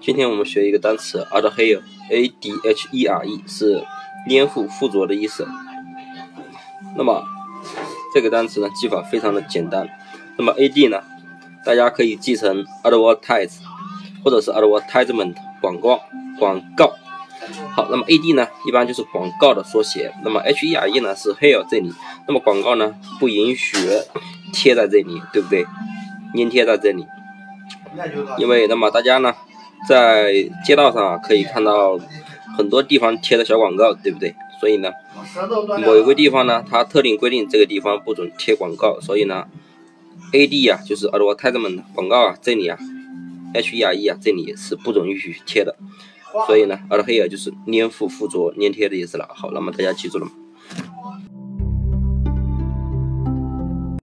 今天我们学一个单词 adhere，a d h e r e 是粘附、附着的意思。那么这个单词呢，记法非常的简单。那么 a d 呢，大家可以记成 advertise，或者是 advertisement，广告、广告。好，那么 a d 呢，一般就是广告的缩写。那么 h e r e 呢，是 here 这里。那么广告呢，不允许贴在这里，对不对？粘贴在这里，因为那么大家呢。在街道上啊，可以看到很多地方贴的小广告，对不对？所以呢，某一个地方呢，它特定规定这个地方不准贴广告，所以呢，A D 啊，就是 advertisement 广告啊，这里啊，H E R E 啊，这里是不准允许贴的。所以呢，adhere 就是粘附、附着、粘贴的意思了。好，那么大家记住了吗？